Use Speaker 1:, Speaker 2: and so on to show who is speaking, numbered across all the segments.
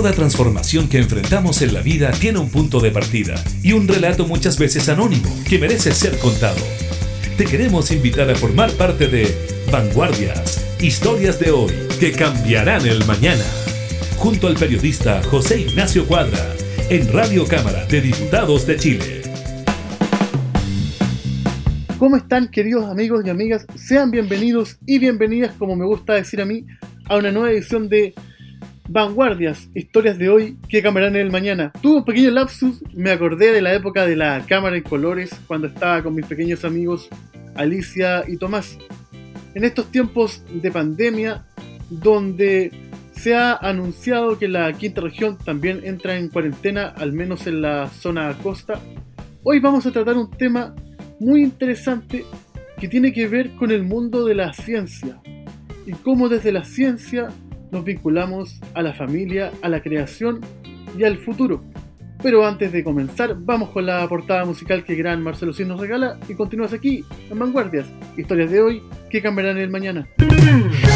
Speaker 1: Toda transformación que enfrentamos en la vida tiene un punto de partida y un relato muchas veces anónimo que merece ser contado. Te queremos invitar a formar parte de Vanguardias, historias de hoy que cambiarán el mañana, junto al periodista José Ignacio Cuadra, en Radio Cámara de Diputados de Chile.
Speaker 2: ¿Cómo están queridos amigos y amigas? Sean bienvenidos y bienvenidas, como me gusta decir a mí, a una nueva edición de Vanguardias, historias de hoy que cambiarán en el mañana. Tuve un pequeño lapsus, me acordé de la época de la cámara en colores cuando estaba con mis pequeños amigos Alicia y Tomás. En estos tiempos de pandemia, donde se ha anunciado que la quinta región también entra en cuarentena, al menos en la zona costa, hoy vamos a tratar un tema muy interesante que tiene que ver con el mundo de la ciencia y cómo desde la ciencia nos vinculamos a la familia, a la creación y al futuro. Pero antes de comenzar, vamos con la portada musical que gran Marcelo Cid nos regala y continúas aquí, en Vanguardias, historias de hoy que cambiarán el mañana.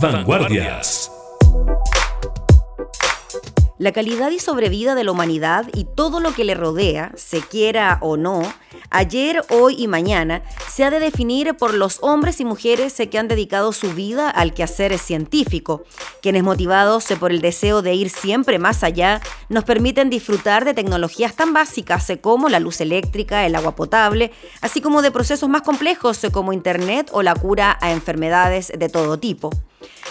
Speaker 1: Vanguardias.
Speaker 3: La calidad y sobrevida de la humanidad y todo lo que le rodea, se quiera o no, Ayer, hoy y mañana se ha de definir por los hombres y mujeres que han dedicado su vida al quehacer científico, quienes motivados por el deseo de ir siempre más allá, nos permiten disfrutar de tecnologías tan básicas como la luz eléctrica, el agua potable, así como de procesos más complejos como Internet o la cura a enfermedades de todo tipo.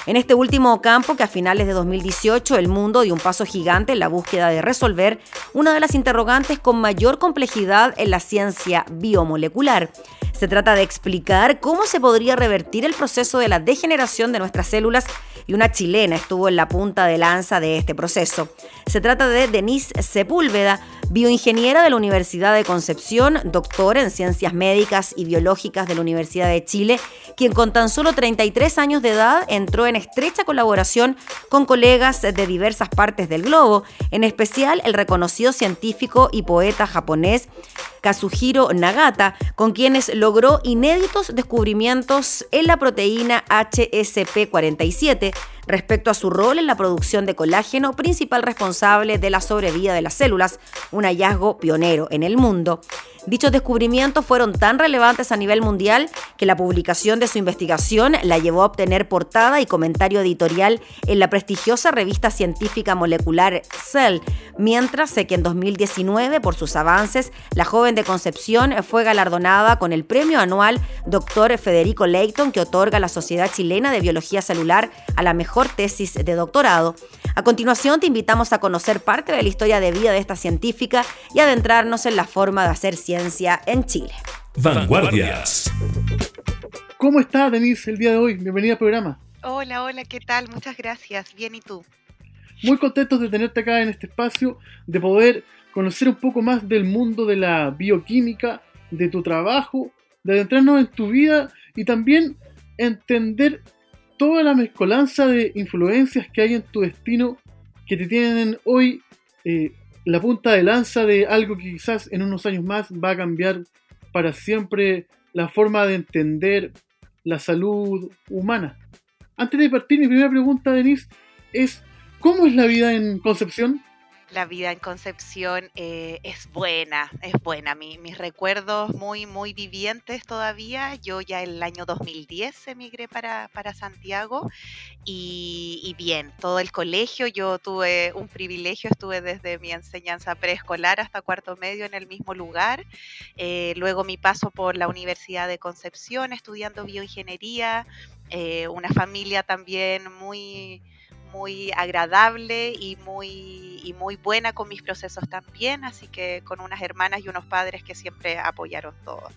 Speaker 3: En este último campo, que a finales de 2018 el mundo dio un paso gigante en la búsqueda de resolver una de las interrogantes con mayor complejidad en la ciencia biomolecular. Se trata de explicar cómo se podría revertir el proceso de la degeneración de nuestras células y una chilena estuvo en la punta de lanza de este proceso. Se trata de Denise Sepúlveda, bioingeniera de la Universidad de Concepción, doctora en ciencias médicas y biológicas de la Universidad de Chile, quien con tan solo 33 años de edad entró en estrecha colaboración con colegas de diversas partes del globo, en especial el reconocido científico y poeta japonés Kazuhiro Nagata, con quienes logró inéditos descubrimientos en la proteína HSP47 respecto a su rol en la producción de colágeno, principal responsable de la sobrevida de las células, un hallazgo pionero en el mundo. Dichos descubrimientos fueron tan relevantes a nivel mundial que la publicación de su investigación la llevó a obtener portada y comentario editorial en la prestigiosa revista científica molecular Cell, mientras que en 2019, por sus avances, la joven de Concepción fue galardonada con el premio anual Dr. Federico Leighton que otorga la Sociedad Chilena de Biología Celular a la mejor tesis de doctorado. A continuación, te invitamos a conocer parte de la historia de vida de esta científica y adentrarnos en la forma de hacer ciencia en Chile.
Speaker 1: Vanguardias.
Speaker 4: ¿Cómo está Denise el día de hoy? Bienvenida al programa.
Speaker 5: Hola, hola, ¿qué tal? Muchas gracias. Bien, ¿y tú?
Speaker 4: Muy contentos de tenerte acá en este espacio, de poder conocer un poco más del mundo de la bioquímica, de tu trabajo, de adentrarnos en tu vida y también entender toda la mezcolanza de influencias que hay en tu destino que te tienen hoy eh, la punta de lanza de algo que quizás en unos años más va a cambiar para siempre la forma de entender la salud humana. Antes de partir, mi primera pregunta, Denise, es ¿cómo es la vida en Concepción?
Speaker 5: La vida en Concepción eh, es buena, es buena. mis recuerdos muy, muy vivientes todavía. Yo ya el año 2010 emigré para, para Santiago y, bien, todo el colegio, yo tuve un privilegio, estuve desde mi enseñanza preescolar hasta cuarto medio en el mismo lugar. Eh, luego mi paso por la Universidad de Concepción estudiando bioingeniería, eh, una familia también muy muy agradable y muy, y muy buena con mis procesos también, así que con unas hermanas y unos padres que siempre apoyaron todo.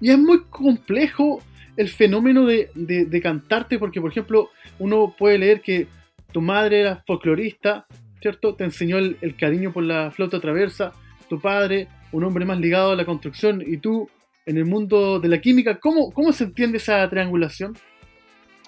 Speaker 4: Y es muy complejo el fenómeno de, de, cantarte, porque por ejemplo uno puede leer que tu madre era folclorista, ¿cierto? Te enseñó el, cariño por la flauta traversa, tu padre, un hombre más ligado a la construcción, y tú en el mundo de la química, ¿cómo, cómo se entiende esa triangulación?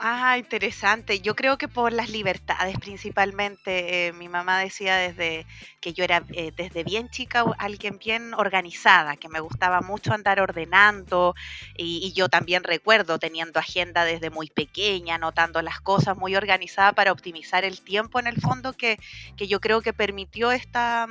Speaker 5: Ah, interesante. Yo creo que por las libertades principalmente. Eh, mi mamá decía desde que yo era eh, desde bien chica alguien bien organizada, que me gustaba mucho andar ordenando y, yo también recuerdo teniendo agenda desde muy pequeña, anotando las cosas muy organizada para optimizar el tiempo en el fondo que, que yo creo que permitió esta...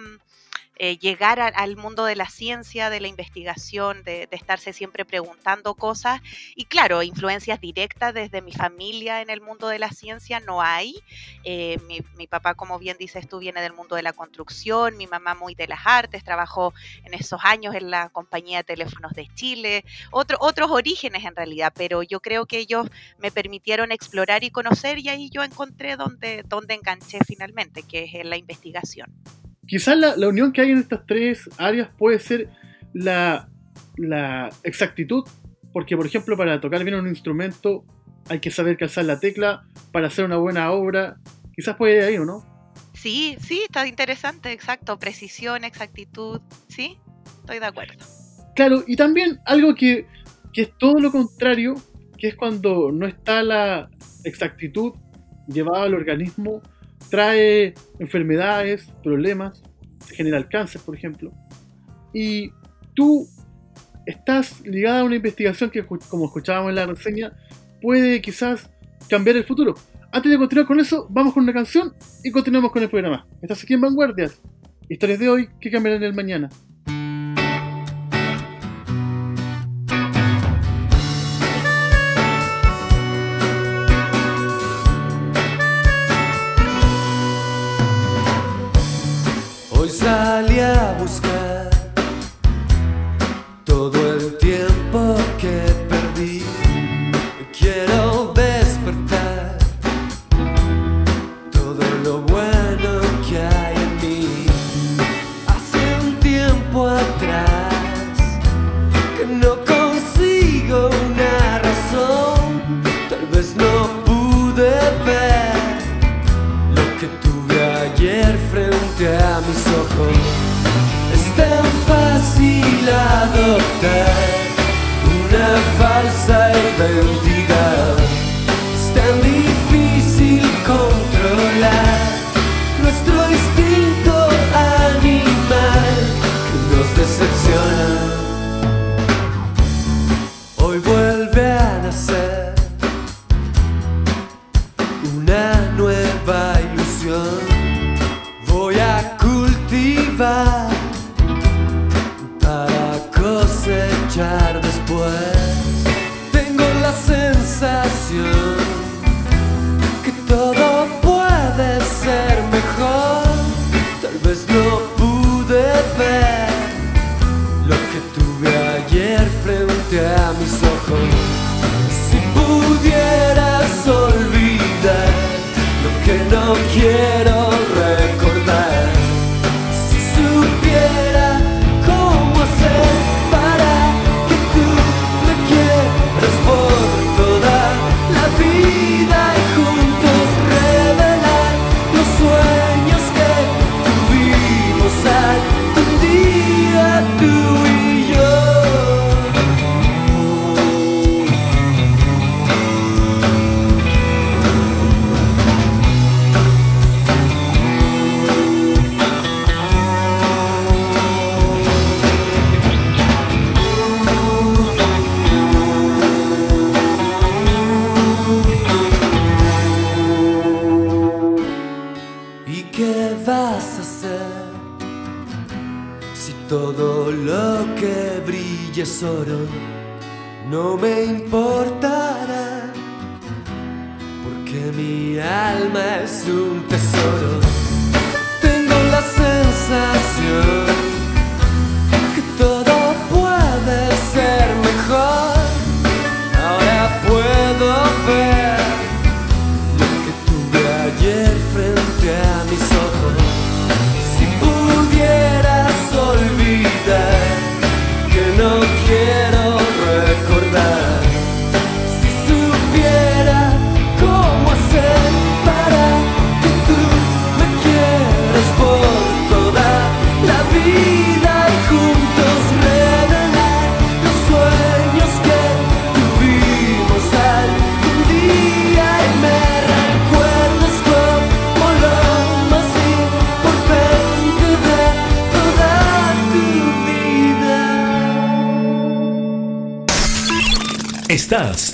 Speaker 5: Eh, llegar al mundo de la ciencia, de la investigación, de, estarse siempre preguntando cosas. Y claro, influencias directas desde mi familia en el mundo de la ciencia no hay. Eh, mi, papá, como bien dices tú, viene del mundo de la construcción, mi mamá muy de las artes, trabajó en esos años en la compañía de teléfonos de Chile, otros orígenes en realidad, pero yo creo que ellos me permitieron explorar y conocer y ahí yo encontré donde, donde enganché finalmente, que es en la investigación
Speaker 4: quizás la, unión que hay en estas tres áreas puede ser la, exactitud, porque por ejemplo para tocar bien un instrumento hay que saber calzar la tecla, para hacer una buena obra, quizás puede ir ahí o no.
Speaker 5: Sí, sí, está interesante, exacto, precisión, exactitud, sí, estoy de acuerdo.
Speaker 4: Claro, y también algo que, que es todo lo contrario, que es cuando no está la exactitud llevada al organismo trae enfermedades, problemas, genera el cáncer, por ejemplo. Y tú estás ligada a una investigación que, como escuchábamos en la reseña, puede quizás cambiar el futuro. Antes de continuar con eso, vamos con una canción y continuamos con el programa. Estás aquí en Vanguardias. Historias de hoy que cambiarán el mañana.
Speaker 6: Quiero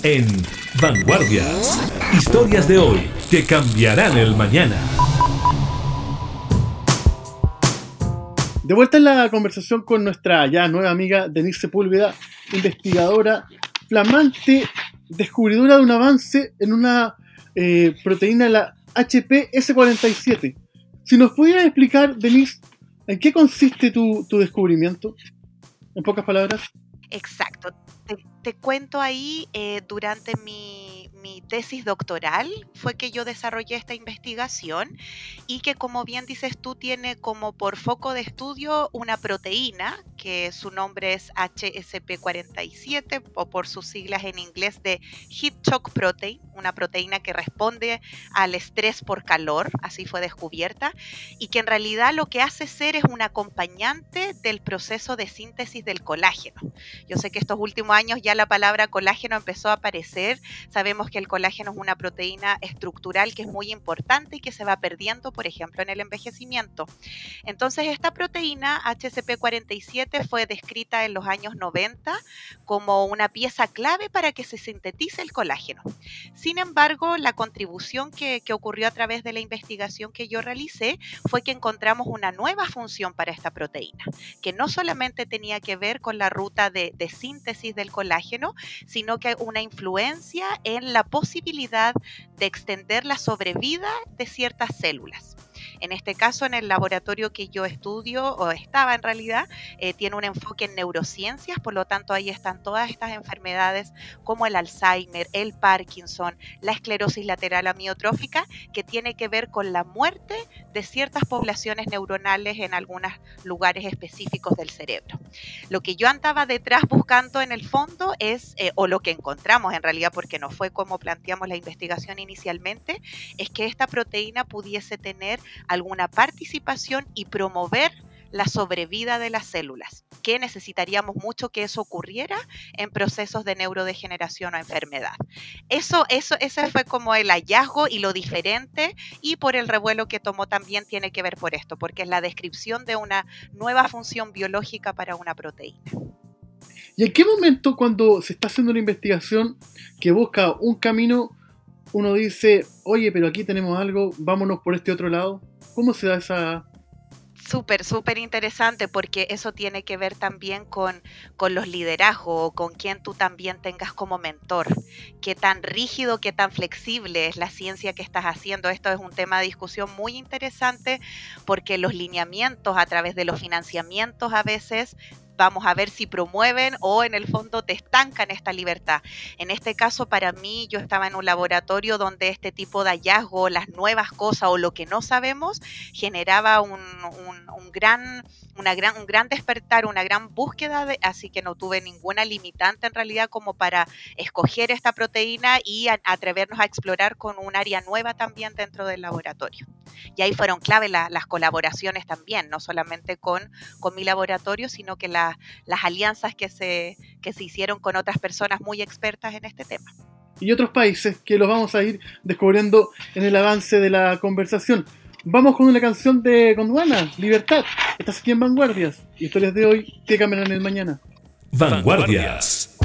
Speaker 1: En Vanguardias. Historias de hoy que cambiarán el mañana.
Speaker 4: De vuelta en la conversación con nuestra ya nueva amiga Denise Sepúlveda, investigadora, flamante, descubridora de un avance en una eh, proteína, la HPS47. Si nos pudieras explicar, Denise, ¿en qué consiste tu, tu descubrimiento? En pocas palabras.
Speaker 5: Exacto. Te, cuento ahí, eh, durante mi, mi tesis doctoral fue que yo desarrollé esta investigación y que como bien dices tú tiene como por foco de estudio una proteína que su nombre es HSP47 o por sus siglas en inglés de Heat Shock Protein, una proteína que responde al estrés por calor, así fue descubierta, y que en realidad lo que hace ser es un acompañante del proceso de síntesis del colágeno. Yo sé que estos últimos años ya la palabra colágeno empezó a aparecer. Sabemos que el colágeno es una proteína estructural que es muy importante y que se va perdiendo, por ejemplo, en el envejecimiento. Entonces, esta proteína HCP47 fue descrita en los años 90 como una pieza clave para que se sintetice el colágeno. Sin embargo, la contribución que, que ocurrió a través de la investigación que yo realicé fue que encontramos una nueva función para esta proteína, que no solamente tenía que ver con la ruta de, de síntesis del colágeno, sino que una influencia en la posibilidad de extender la sobrevida de ciertas células. En este caso, en el laboratorio que yo estudio, o estaba en realidad, eh, tiene un enfoque en neurociencias, por lo tanto ahí están todas estas enfermedades como el Alzheimer, el Parkinson, la esclerosis lateral amiotrófica, que tiene que ver con la muerte de ciertas poblaciones neuronales en algunos lugares específicos del cerebro. Lo que yo andaba detrás buscando en el fondo es, eh, o lo que encontramos en realidad, porque no fue como planteamos la investigación inicialmente, es que esta proteína pudiese tener alguna participación y promover la sobrevida de las células, que necesitaríamos mucho que eso ocurriera en procesos de neurodegeneración o enfermedad. Eso, eso, ese fue como el hallazgo y lo diferente y por el revuelo que tomó también tiene que ver por esto, porque es la descripción de una nueva función biológica para una proteína.
Speaker 4: ¿Y en qué momento cuando se está haciendo una investigación que busca un camino, uno dice, oye, pero aquí tenemos algo, vámonos por este otro lado? ¿Cómo se da esa,
Speaker 5: Súper, súper interesante porque eso tiene que ver también con, con los liderazgos o con quien tú también tengas como mentor. Qué tan rígido, qué tan flexible es la ciencia que estás haciendo. Esto es un tema de discusión muy interesante porque los lineamientos a través de los financiamientos a veces vamos a ver si promueven o en el fondo te estancan esta libertad. En este caso, para mí, yo estaba en un laboratorio donde este tipo de hallazgo, las nuevas cosas o lo que no sabemos, generaba un, gran, una gran, un gran despertar, una gran búsqueda, de, así que no tuve ninguna limitante en realidad como para escoger esta proteína y atrevernos a explorar con un área nueva también dentro del laboratorio. Y ahí fueron clave las colaboraciones también, no solamente con, con mi laboratorio, sino que las alianzas que se, que se hicieron con otras personas muy expertas en este tema.
Speaker 4: Y otros países que los vamos a ir descubriendo en el avance de la conversación. Vamos con una canción de Gondwana, Libertad. Estás aquí en Vanguardias. Historias de hoy que cambiarán el mañana.
Speaker 1: Vanguardias.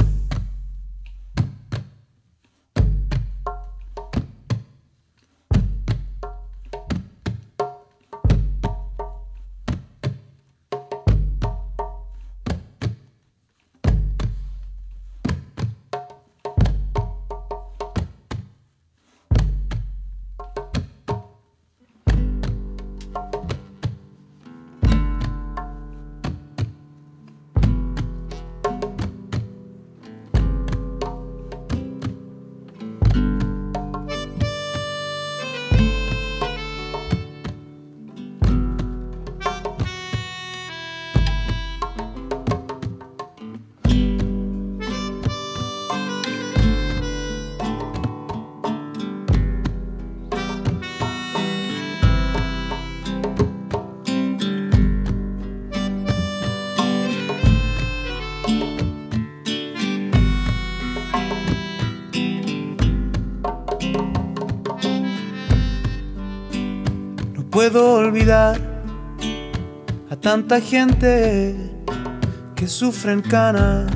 Speaker 2: Puedo olvidar a tanta gente que sufre en cana.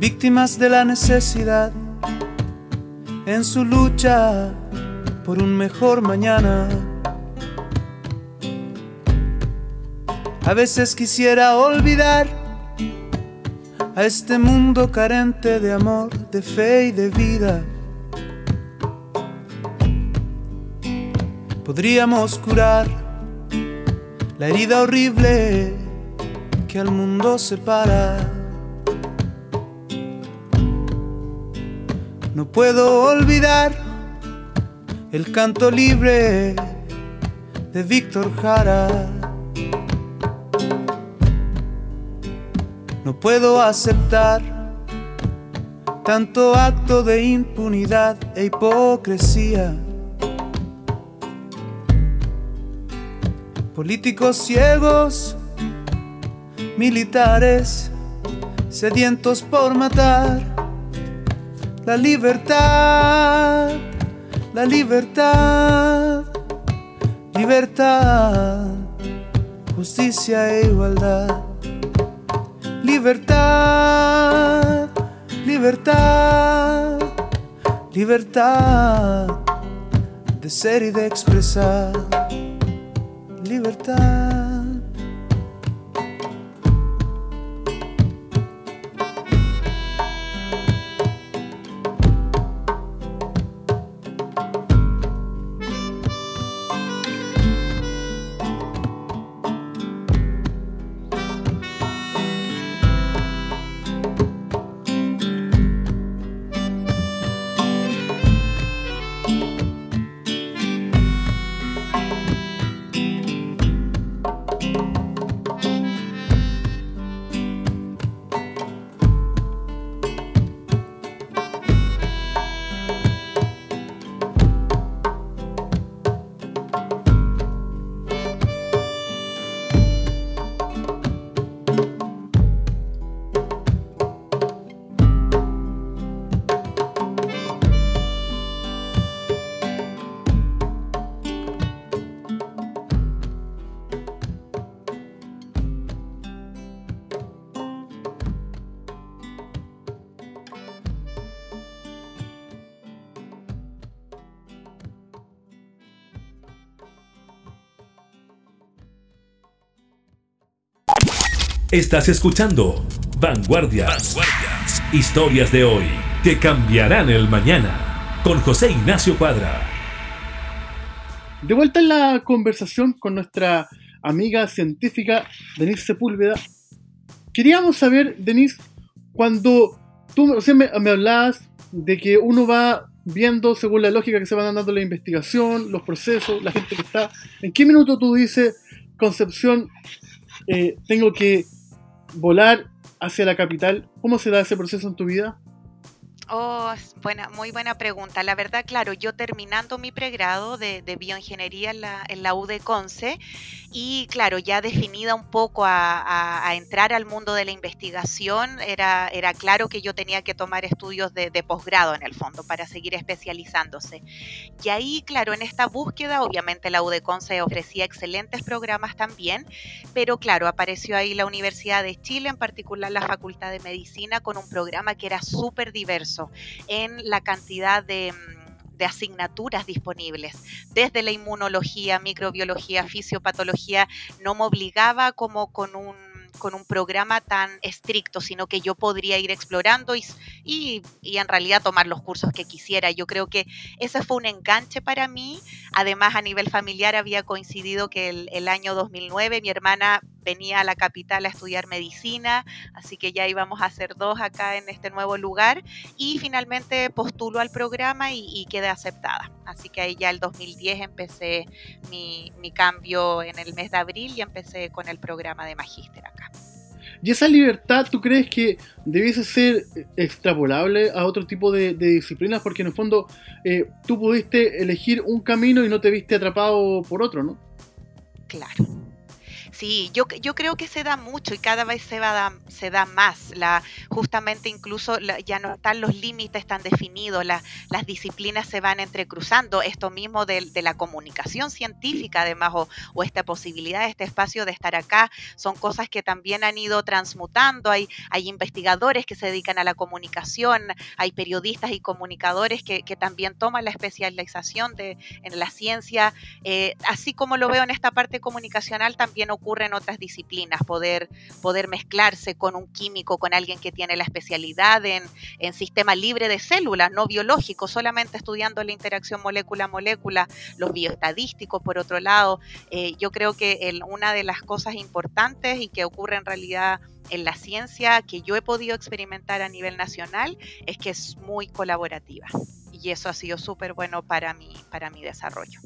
Speaker 2: Víctimas de la necesidad en su lucha por un mejor mañana. A veces quisiera olvidar a este mundo carente de amor, de fe y de vida podríamos curar la herida horrible que al mundo separa. No puedo olvidar el canto libre de Víctor Jara. No puedo aceptar tanto acto de impunidad e hipocresía. Políticos ciegos, militares sedientos por matar. La libertad, la libertad, libertad, justicia e igualdad. Libertad, libertad, libertad de ser y de expresar libertad.
Speaker 1: Estás escuchando Vanguardias. Historias de hoy que cambiarán el mañana. Con José Ignacio Cuadra.
Speaker 4: De vuelta en la conversación con nuestra amiga científica Denise Sepúlveda. Queríamos saber, Denise, cuando tú o me, me hablabas de que uno va viendo según la lógica que se van dando la investigación, los procesos, la gente que está. ¿En qué minuto tú dices, Concepción, eh, tengo que volar hacia la capital? ¿Cómo se da ese proceso en tu vida?
Speaker 5: Oh, buena, muy buena pregunta. La verdad, claro, yo terminando mi pregrado de, bioingeniería en la, en Conce y claro, ya definida un poco a, entrar al mundo de la investigación, era, era claro que yo tenía que tomar estudios de, posgrado en el fondo para seguir especializándose. Y ahí, claro, en esta búsqueda, obviamente la Conce ofrecía excelentes programas también, pero claro, apareció ahí la Universidad de Chile, en particular la Facultad de Medicina, con un programa que era súper diverso en la cantidad de de asignaturas disponibles, desde la inmunología, microbiología, fisiopatología, no me obligaba como con un con un programa tan estricto, sino que yo podría ir explorando y, y, en realidad tomar los cursos que quisiera. Yo creo que ese fue un enganche para mí. Además, a nivel familiar había coincidido que el, el año 2009 mi hermana venía a la capital a estudiar medicina, así que ya íbamos a hacer dos acá en este nuevo lugar y finalmente postulo al programa y, y quedé aceptada. Así que ahí ya el 2010 empecé mi, mi cambio en el mes de abril y empecé con el programa de magíster acá.
Speaker 4: ¿Y esa libertad tú crees que debiese ser extrapolable a otro tipo de, disciplinas? Porque en el fondo eh, tú pudiste elegir un camino y no te viste atrapado por otro, ¿no?
Speaker 5: Claro. Sí, yo, yo creo que se da mucho y cada vez se, va se da más. La, justamente incluso ya no están los límites tan definidos, las disciplinas se van entrecruzando. Esto mismo de, la comunicación científica, además, o, esta posibilidad, este espacio de estar acá, son cosas que también han ido transmutando. Hay, hay investigadores que se dedican a la comunicación, hay periodistas y comunicadores que, también toman la especialización de, en la ciencia. Eh, así como lo veo en esta parte comunicacional, también ocurre en otras disciplinas, poder, poder mezclarse con un químico, con alguien que tiene la especialidad en, en sistema libre de células, no biológico, solamente estudiando la interacción molécula-molécula, los bioestadísticos, por otro lado. Eh, yo creo que una de las cosas importantes y que ocurre en realidad en la ciencia que yo he podido experimentar a nivel nacional es que es muy colaborativa y eso ha sido súper bueno para mi, para mi desarrollo.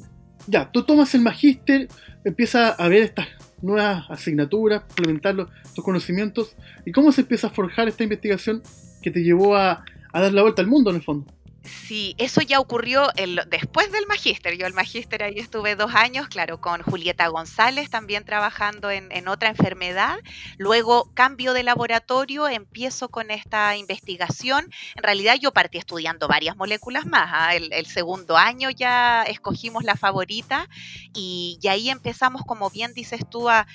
Speaker 4: Ya, tú tomas el magíster, empiezas a ver estas nuevas asignaturas, implementar los, tus conocimientos. ¿Y cómo se empieza a forjar esta investigación que te llevó a, a dar la vuelta al mundo en el fondo?
Speaker 5: Sí, eso ya ocurrió el, después del magíster. Yo el magíster ahí estuve dos años, claro, con Julieta González también trabajando en, otra enfermedad. Luego cambio de laboratorio, empiezo con esta investigación. En realidad yo partí estudiando varias moléculas más. ¿ah? El, segundo año ya escogimos la favorita y, ahí empezamos, como bien dices tú, a,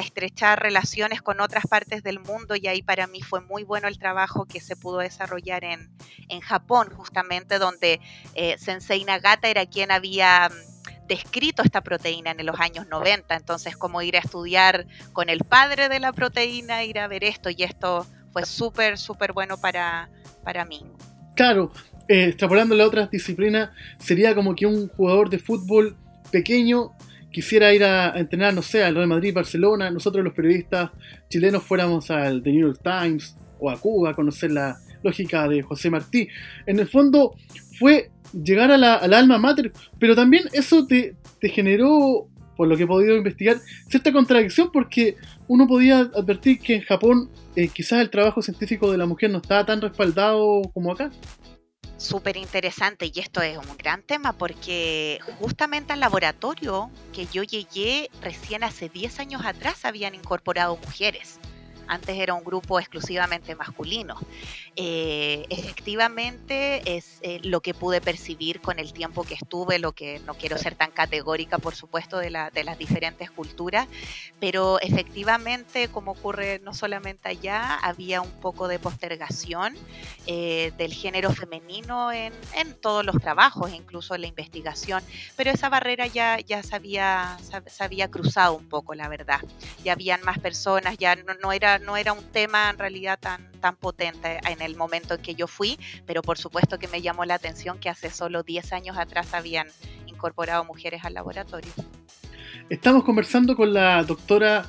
Speaker 5: estrechar relaciones con otras partes del mundo y ahí para mí fue muy bueno el trabajo que se pudo desarrollar en, en Japón justamente donde eh, Sensei Nagata era quien había mm, descrito esta proteína en los años 90, entonces como ir a estudiar con el padre de la proteína, ir a ver esto y esto fue súper, súper bueno para, para mí.
Speaker 4: Claro, eh, extrapolando la otra disciplina, sería como que un jugador de fútbol pequeño quisiera ir a, entrenar, no sé, al Real Madrid, Barcelona, nosotros los periodistas chilenos fuéramos al The New York Times o a Cuba a conocer la, lógica de José Martí. En el fondo fue llegar a la, al alma mater, pero también eso te, generó, por lo que he podido investigar, cierta contradicción porque uno podía advertir que en Japón eh, quizás el trabajo científico de la mujer no estaba tan respaldado como acá.
Speaker 5: Súper interesante y esto es un gran tema porque justamente al laboratorio que yo llegué recién hace 10 años atrás habían incorporado mujeres. Antes era un grupo exclusivamente masculino. Eh, efectivamente es eh, lo que pude percibir con el tiempo que estuve, lo que no quiero ser tan categórica, por supuesto, de, la, de las diferentes culturas, pero efectivamente, como ocurre no solamente allá, había un poco de postergación eh, del género femenino en, en, todos los trabajos, incluso en la investigación, pero esa barrera ya, ya se, había, se había cruzado un poco, la verdad. Ya habían más personas, ya no, no era no era un tema en realidad tan, tan potente en el momento en que yo fui, pero por supuesto que me llamó la atención que hace solo 10 años atrás habían incorporado mujeres al laboratorio.
Speaker 2: Estamos conversando con la doctora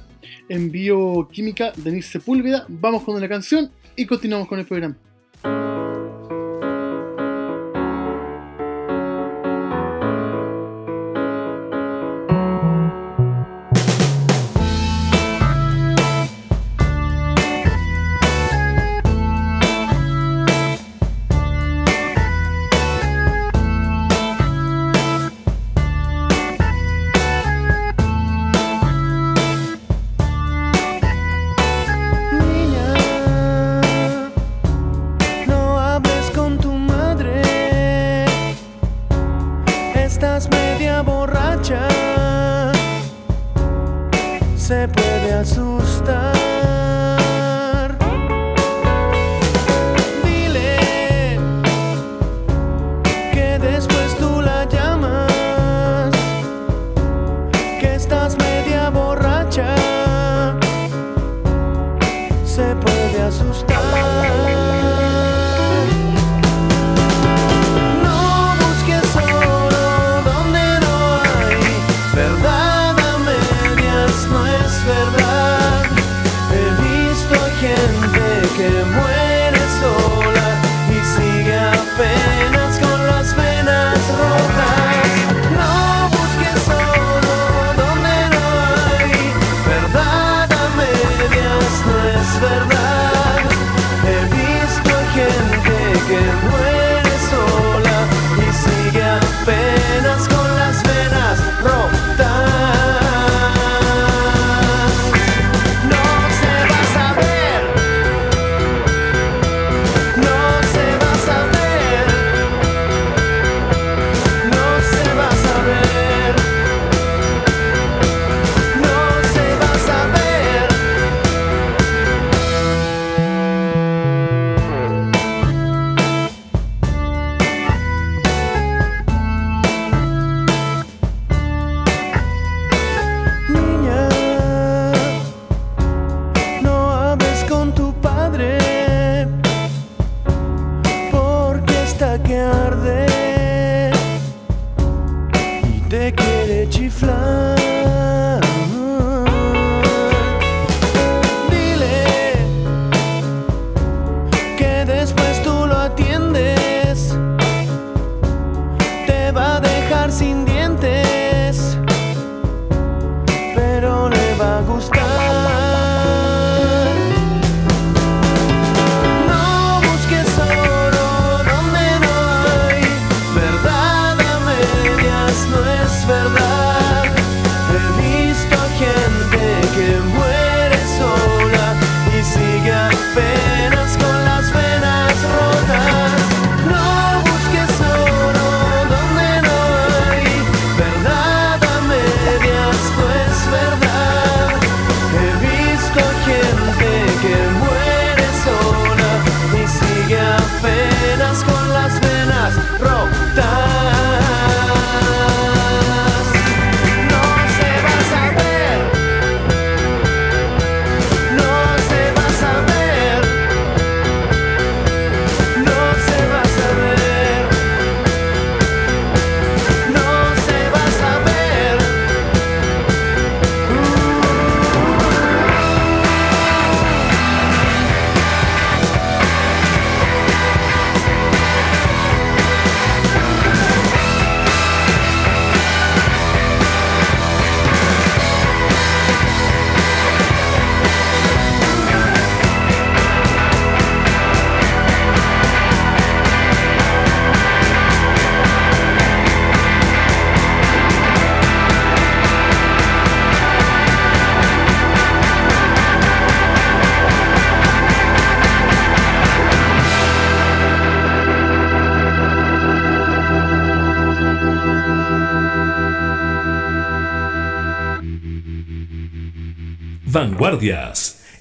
Speaker 2: en bioquímica Denise Sepúlveda, vamos con una canción y continuamos con el programa.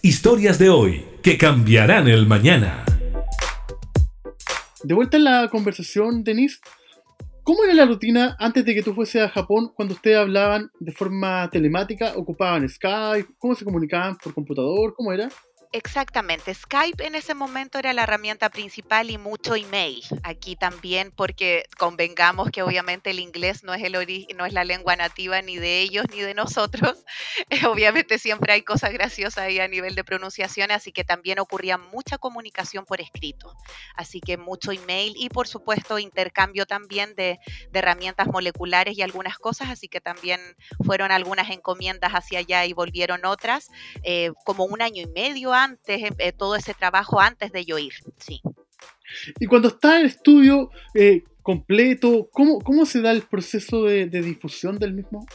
Speaker 1: Historias de hoy que cambiarán el mañana.
Speaker 2: De vuelta en la conversación, Denise, ¿cómo era la rutina antes de que tú fuese a Japón cuando ustedes hablaban de forma telemática? ¿Ocupaban Skype? ¿Cómo se comunicaban por computador? ¿Cómo era?
Speaker 5: Exactamente. Skype en ese momento era la herramienta principal y mucho email. Aquí también porque convengamos que obviamente el inglés no es el no es la lengua nativa ni de ellos ni de nosotros. obviamente siempre hay cosas graciosas ahí a nivel de pronunciación, así que también ocurría mucha comunicación por escrito. Así que mucho email y por supuesto intercambio también de, herramientas moleculares y algunas cosas, así que también fueron algunas encomiendas hacia allá y volvieron otras, eh, como un año y medio antes, eh, eh, todo ese trabajo antes de yo ir, sí.
Speaker 4: Y cuando está el estudio eh, completo, ¿cómo, ¿cómo se da el proceso de difusión del mismo?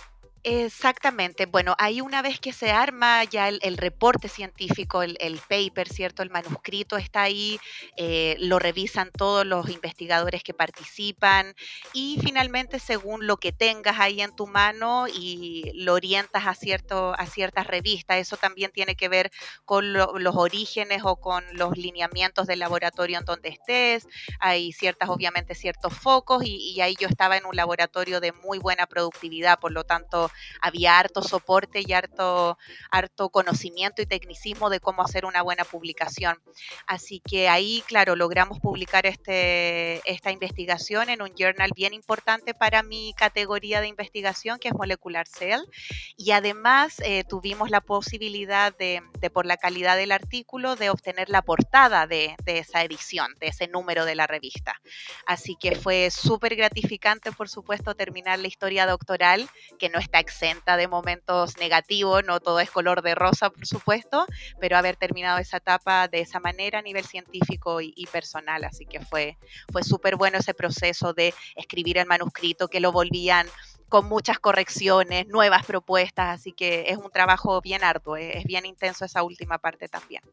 Speaker 5: Exactamente. Bueno, ahí una vez que se arma ya el, reporte científico, el, paper, ¿cierto? El manuscrito está ahí, eh, lo revisan todos los investigadores que participan y finalmente según lo que tengas ahí en tu mano y lo orientas a, cierto, a ciertas revistas, eso también tiene que ver con los orígenes o con los lineamientos del laboratorio en donde estés. Hay ciertas, obviamente, ciertos focos y, y ahí yo estaba en un laboratorio de muy buena productividad, por lo tanto había harto soporte y harto, harto conocimiento y tecnicismo de cómo hacer una buena publicación. Así que ahí, claro, logramos publicar este, esta investigación en un journal bien importante para mi categoría de investigación, que es Molecular Cell. Y además eh, tuvimos la posibilidad de, por la calidad del artículo, de obtener la portada de, de esa edición, de ese número de la revista. Así que fue súper gratificante, por supuesto, terminar la historia doctoral, que no está exenta de momentos negativos, no todo es color de rosa, por supuesto, pero haber terminado esa etapa de esa manera a nivel científico y, personal, así que fue, fue súper bueno ese proceso de escribir el manuscrito, que lo volvían con muchas correcciones, nuevas propuestas, así que es un trabajo bien arduo, es bien intenso esa última parte también.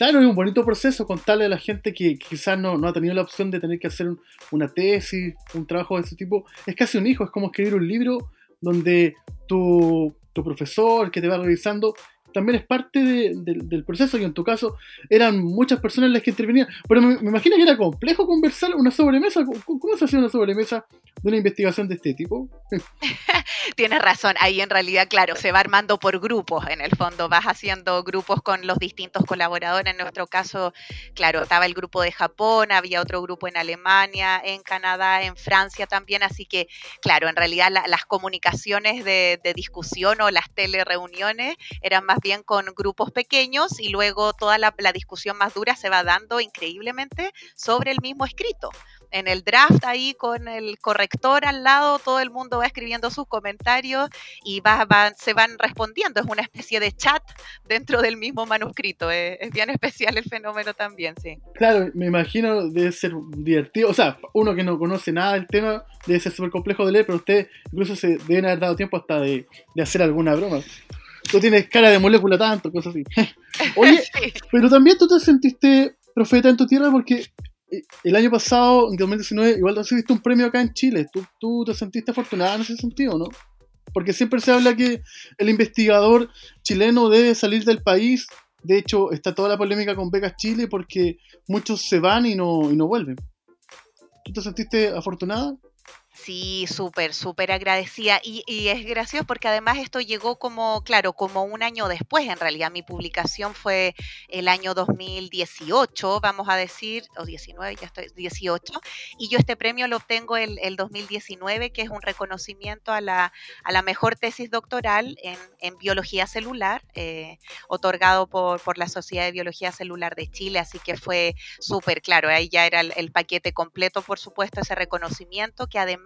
Speaker 4: Claro, es un bonito proceso contarle a la gente que quizás no, no ha tenido la opción de tener que hacer una tesis, un trabajo de ese tipo. Es casi un hijo, es como escribir un libro donde tu, tu profesor que te va revisando también es parte del proceso y en tu caso eran muchas personas las que intervenían. Pero me, imagino que era complejo conversar una sobremesa. ¿Cómo, se hace una sobremesa de una investigación de este tipo?
Speaker 5: Tienes razón, ahí en realidad, claro, se va armando por grupos, en el fondo vas haciendo grupos con los distintos colaboradores. En nuestro caso, claro, estaba el grupo de Japón, había otro grupo en Alemania, en Canadá, en Francia también, así que, claro, en realidad las comunicaciones de discusión o las telereuniones eran más bien con grupos pequeños y luego toda la, discusión más dura se va dando increíblemente sobre el mismo escrito. En el draft ahí con el corrector al lado, todo el mundo va escribiendo sus comentarios y va, se van respondiendo. Es una especie de chat dentro del mismo manuscrito. Es, es bien especial el fenómeno también, sí.
Speaker 4: Claro, me imagino debe ser divertido. O sea, uno que no conoce nada del tema debe ser súper complejo de leer, pero usted incluso se deben haber dado tiempo hasta de, de hacer alguna broma tú tienes cara de molécula tanto, cosas así. Oye, pero también tú te sentiste profeta en tu tierra porque eh, el año pasado, en 2019, igual recibiste un premio acá en Chile. ¿Tú, tú te sentiste afortunada en ese sentido, ¿no? Porque siempre se habla que el investigador chileno debe salir del país. De hecho, está toda la polémica con Becas Chile porque muchos se van y no, y no vuelven. ¿Tú te sentiste afortunada?
Speaker 5: Sí, súper, súper agradecida. Y, es gracioso porque además esto llegó como, claro, como un año después en realidad. Mi publicación fue el año 2018, vamos a decir, o 19, ya estoy, 18. Y yo este premio lo obtengo el, el 2019, que es un reconocimiento a la, a la mejor tesis doctoral en, biología celular, eh, otorgado por, por la Sociedad de Biología Celular de Chile. Así que fue súper claro, ahí ya era el paquete completo, por supuesto, ese reconocimiento que además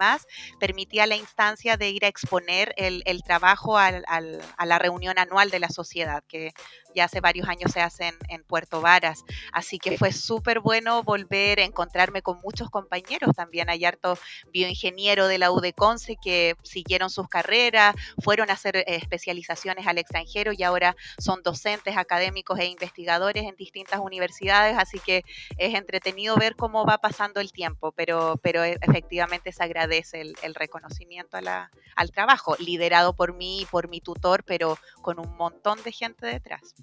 Speaker 5: permitía la instancia de ir a exponer el, trabajo a la reunión anual de la sociedad, que ya hace varios años se hace en, Puerto Varas. Así que fue súper bueno volver a encontrarme con muchos compañeros. También hay harto bioingeniero de la UDECONCE que siguieron sus carreras, fueron a hacer eh, especializaciones al extranjero y ahora son docentes, académicos e investigadores en distintas universidades. Así que es entretenido ver cómo va pasando el tiempo, pero, pero e, efectivamente se agradece el, reconocimiento al trabajo, liderado por mí y por mi tutor, pero con un montón de gente detrás.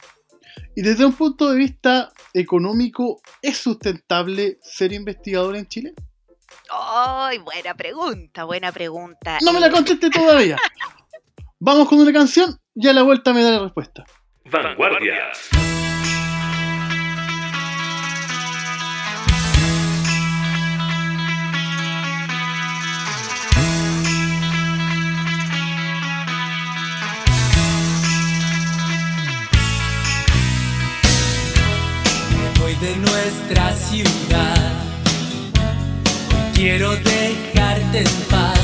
Speaker 4: Y desde un punto de vista económico, ¿es sustentable ser investigador en Chile?
Speaker 5: ¡Ay, buena pregunta, buena pregunta!
Speaker 4: No me la conteste todavía. Vamos con una canción y a la vuelta me da la respuesta.
Speaker 1: Vanguardias.
Speaker 7: De nuestra ciudad. Hoy quiero dejarte en paz.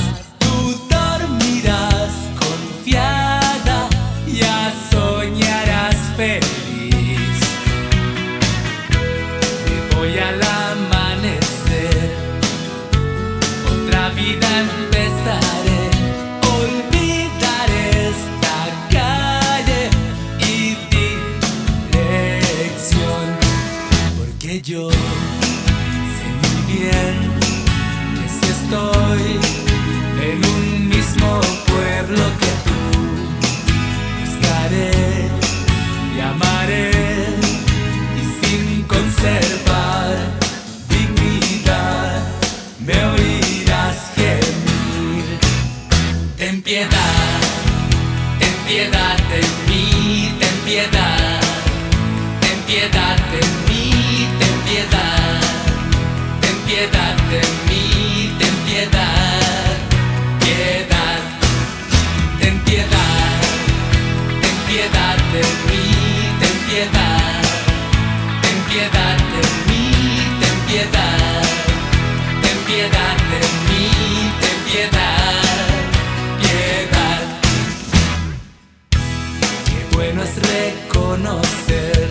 Speaker 7: Bueno es reconocer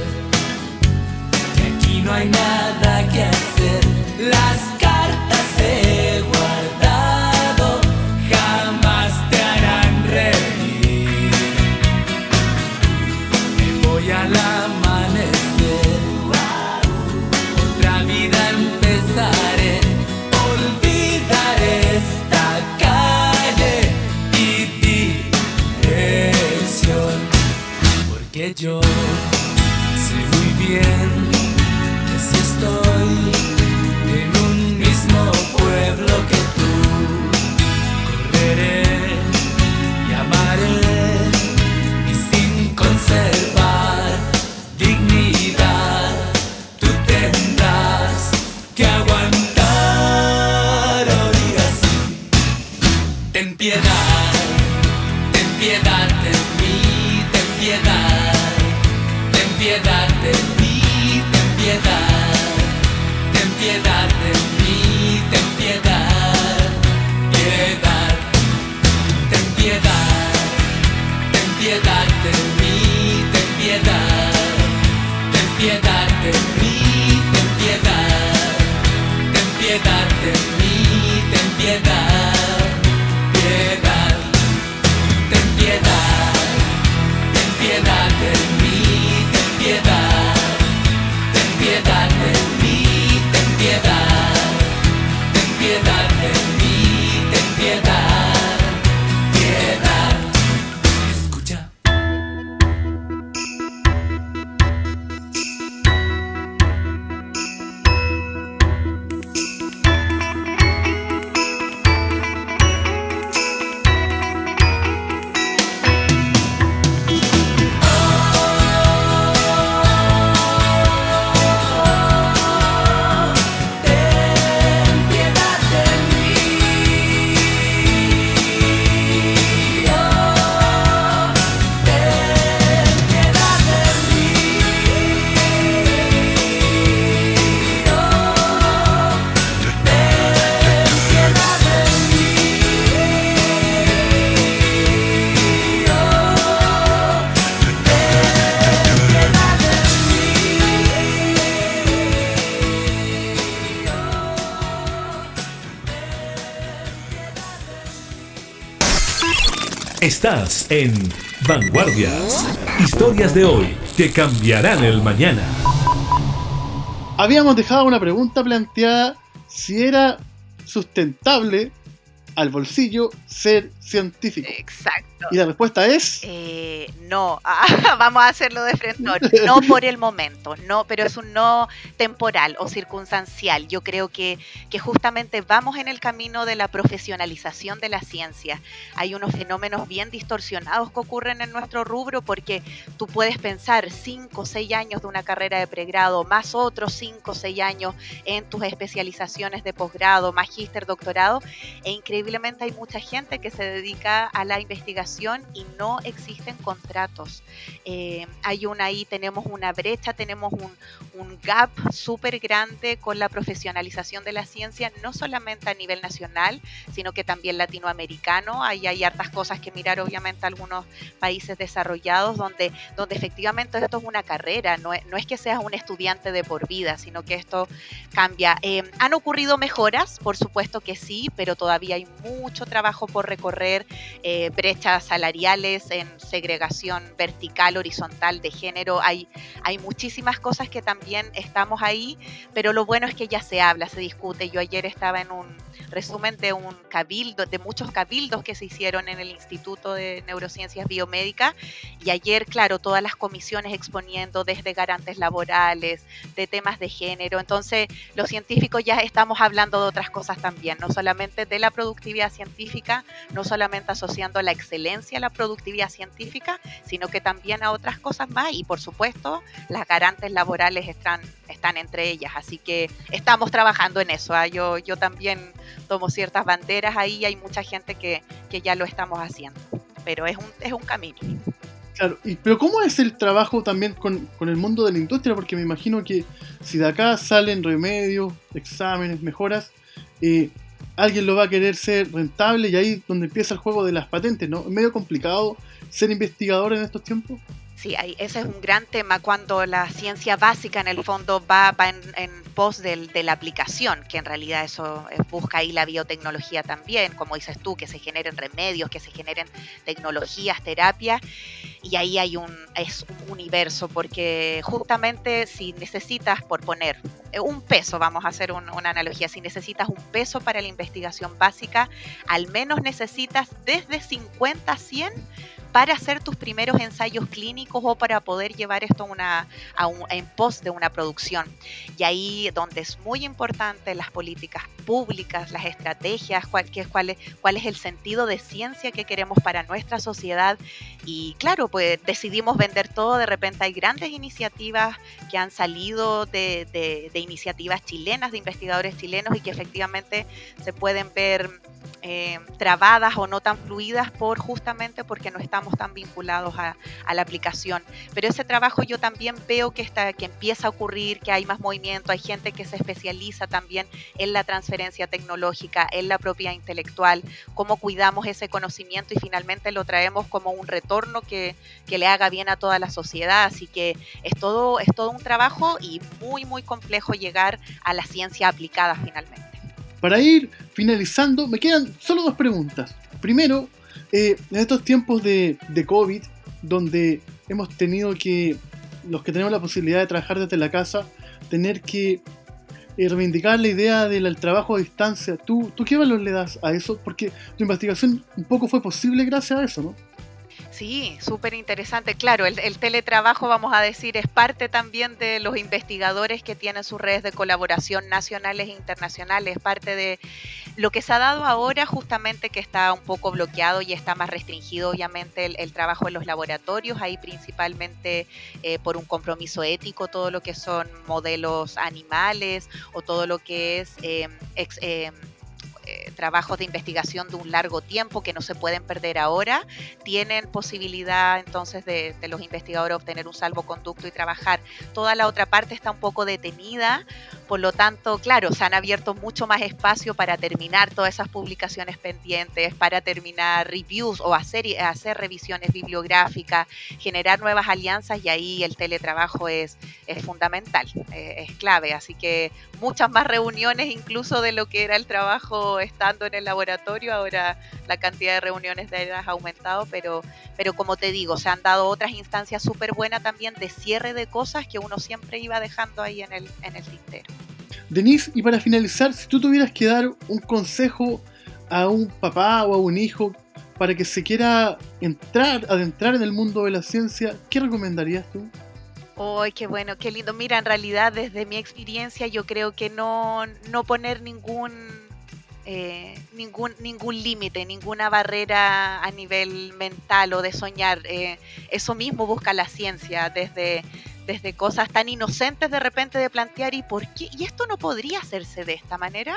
Speaker 7: que aquí no hay nada que hacer.
Speaker 1: Estás en Vanguardias. Historias de hoy que cambiarán el mañana.
Speaker 4: Habíamos dejado una pregunta planteada si era sustentable al bolsillo ser científico.
Speaker 5: Exacto.
Speaker 4: Y la respuesta es
Speaker 5: Eh, no, vamos a hacerlo de frente. No por el momento, no, pero es un no temporal o circunstancial. Yo creo que, que justamente vamos en el camino de la profesionalización de la ciencia. Hay unos fenómenos bien distorsionados que ocurren en nuestro rubro porque tú puedes pensar 5 o 6 años de una carrera de pregrado, más otros 5 o 6 años en tus especializaciones de posgrado, magíster, doctorado, e increíblemente hay mucha gente que se dedica a la investigación y no existen contratos. Eh, hay una ahí, tenemos una brecha, tenemos un, gap súper grande con la profesionalización de la ciencia, no solamente a nivel nacional, sino que también latinoamericano. Ahí hay hartas cosas que mirar, obviamente, algunos países desarrollados donde, donde efectivamente esto es una carrera, no es, no es que seas un estudiante de por vida, sino que esto cambia. Eh, ¿Han ocurrido mejoras? Por supuesto que sí, pero todavía hay mucho trabajo por recorrer, eh, brechas salariales en segregación vertical, horizontal de género, hay, hay muchísimas cosas que también estamos ahí, pero lo bueno es que ya se habla, se discute. Yo ayer estaba en un resumen de un cabildo, de muchos cabildos que se hicieron en el Instituto de Neurociencias Biomédicas y ayer, claro, todas las comisiones exponiendo desde garantes laborales, de temas de género. Entonces, los científicos ya estamos hablando de otras cosas también, no solamente de la productividad científica, no solamente asociando la excelencia a la productividad científica, sino que también a otras cosas más y, por supuesto, las garantes laborales están, están entre ellas. Así que estamos trabajando en eso. ¿ah? Yo, yo también tomo ciertas banderas ahí, hay mucha gente que, que ya lo estamos haciendo, pero es un, es un camino.
Speaker 4: Claro, pero ¿cómo es el trabajo también con, con el mundo de la industria? Porque me imagino que si de acá salen remedios, exámenes, mejoras, eh, alguien lo va a querer ser rentable y ahí es donde empieza el juego de las patentes, ¿no? Es medio complicado ser investigador en estos tiempos.
Speaker 5: Sí, ese es un gran tema cuando la ciencia básica en el fondo va, va en, en pos del- de la aplicación, que en realidad eso eh, busca ahí la biotecnología también, como dices tú, que se generen remedios, que se generen tecnologías, terapias, y ahí hay un, es un universo, porque justamente si necesitas, por poner eh, un peso, vamos a hacer un- una analogía, si necesitas un peso para la investigación básica, al menos necesitas desde 50 a 100 para hacer tus primeros ensayos clínicos o para poder llevar esto una, a un- en pos de una producción. Y ahí donde es muy importante las políticas públicas, las estrategias, cuál, qué- cuál, es, cuál es el sentido de ciencia que queremos para nuestra sociedad. Y claro, pues decidimos vender todo, de repente hay grandes iniciativas que han salido de, de- de iniciativas chilenas, de investigadores chilenos y que efectivamente se pueden ver eh, trabadas o no tan fluidas por justamente porque no estamos tan vinculados a, a la aplicación. Pero ese trabajo yo también veo que, está, que empieza a ocurrir, que hay más movimiento, hay gente que se especializa también en la transferencia tecnológica, en la propiedad intelectual, cómo cuidamos ese conocimiento y finalmente lo traemos como un retorno que, que le haga bien a toda la sociedad. Así que es todo, es todo un trabajo y muy, muy complejo llegar a la ciencia aplicada finalmente.
Speaker 4: Para ir finalizando, me quedan solo dos preguntas. Primero, eh, en estos tiempos de, COVID, donde hemos tenido que, los que tenemos la posibilidad de trabajar desde la casa, tener que eh, reivindicar la idea del el trabajo a distancia, ¿tú, ¿tú qué valor le das a eso? Porque tu investigación un poco fue posible gracias a eso, ¿no?
Speaker 5: Sí, súper interesante. Claro, el, el teletrabajo, vamos a decir, es parte también de los investigadores que tienen sus redes de colaboración nacionales e internacionales, parte de lo que se ha dado ahora, justamente que está un poco bloqueado y está más restringido, obviamente, el, el trabajo en los laboratorios, ahí principalmente eh, por un compromiso ético, todo lo que son modelos animales o todo lo que es eh, ex- eh, eh, trabajos de investigación de un largo tiempo que no se pueden perder ahora, tienen posibilidad entonces de, de los investigadores obtener un salvoconducto y trabajar. Toda la otra parte está un poco detenida, por lo tanto, claro, se han abierto mucho más espacio para terminar todas esas publicaciones pendientes, para terminar reviews o hacer, hacer revisiones bibliográficas, generar nuevas alianzas y ahí el teletrabajo es, es fundamental, eh, es clave. Así que muchas más reuniones incluso de lo que era el trabajo estando en el laboratorio. Ahora la cantidad de reuniones de ha aumentado, pero, pero como te digo, se han dado otras instancias súper buenas también de cierre de cosas que uno siempre iba dejando ahí en el, en el tintero.
Speaker 4: Denise, y para finalizar, si tú tuvieras que dar un consejo a un papá o a un hijo para que se quiera entrar, adentrar en el mundo de la ciencia, ¿qué recomendarías tú?
Speaker 5: ¡Ay, qué bueno, qué lindo! Mira, en realidad desde mi experiencia yo creo que no, no poner ningún, eh, ningún, ningún límite, ninguna barrera a nivel mental o de soñar. eh, eso mismo busca la ciencia, desde, desde cosas tan inocentes de repente de plantear y por qué, y esto no podría hacerse de esta manera.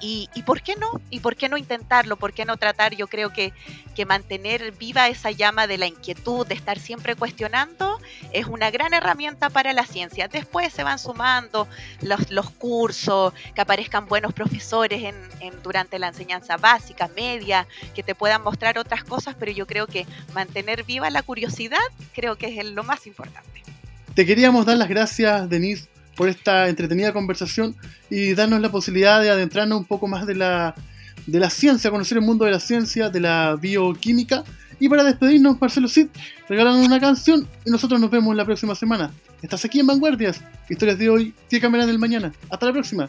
Speaker 5: Y, y por qué no? ¿Y por qué no intentarlo? ¿Por qué no tratar? Yo creo que, que mantener viva esa llama de la inquietud, de estar siempre cuestionando, es una gran herramienta para la ciencia. Después se van sumando los, los cursos, que aparezcan buenos profesores en, durante la enseñanza básica, media, que te puedan mostrar otras cosas, pero yo creo que mantener viva la curiosidad creo que es lo más importante.
Speaker 4: Te queríamos dar las gracias, Denise, por esta entretenida conversación y darnos la posibilidad de adentrarnos un poco más de la, de la ciencia, conocer el mundo de la ciencia, de la bioquímica. Y para despedirnos, Marcelo Cid, regalan una canción y nosotros nos vemos la próxima semana. Estás aquí en Vanguardias, historias de hoy, que cambiarán el mañana. Hasta la próxima.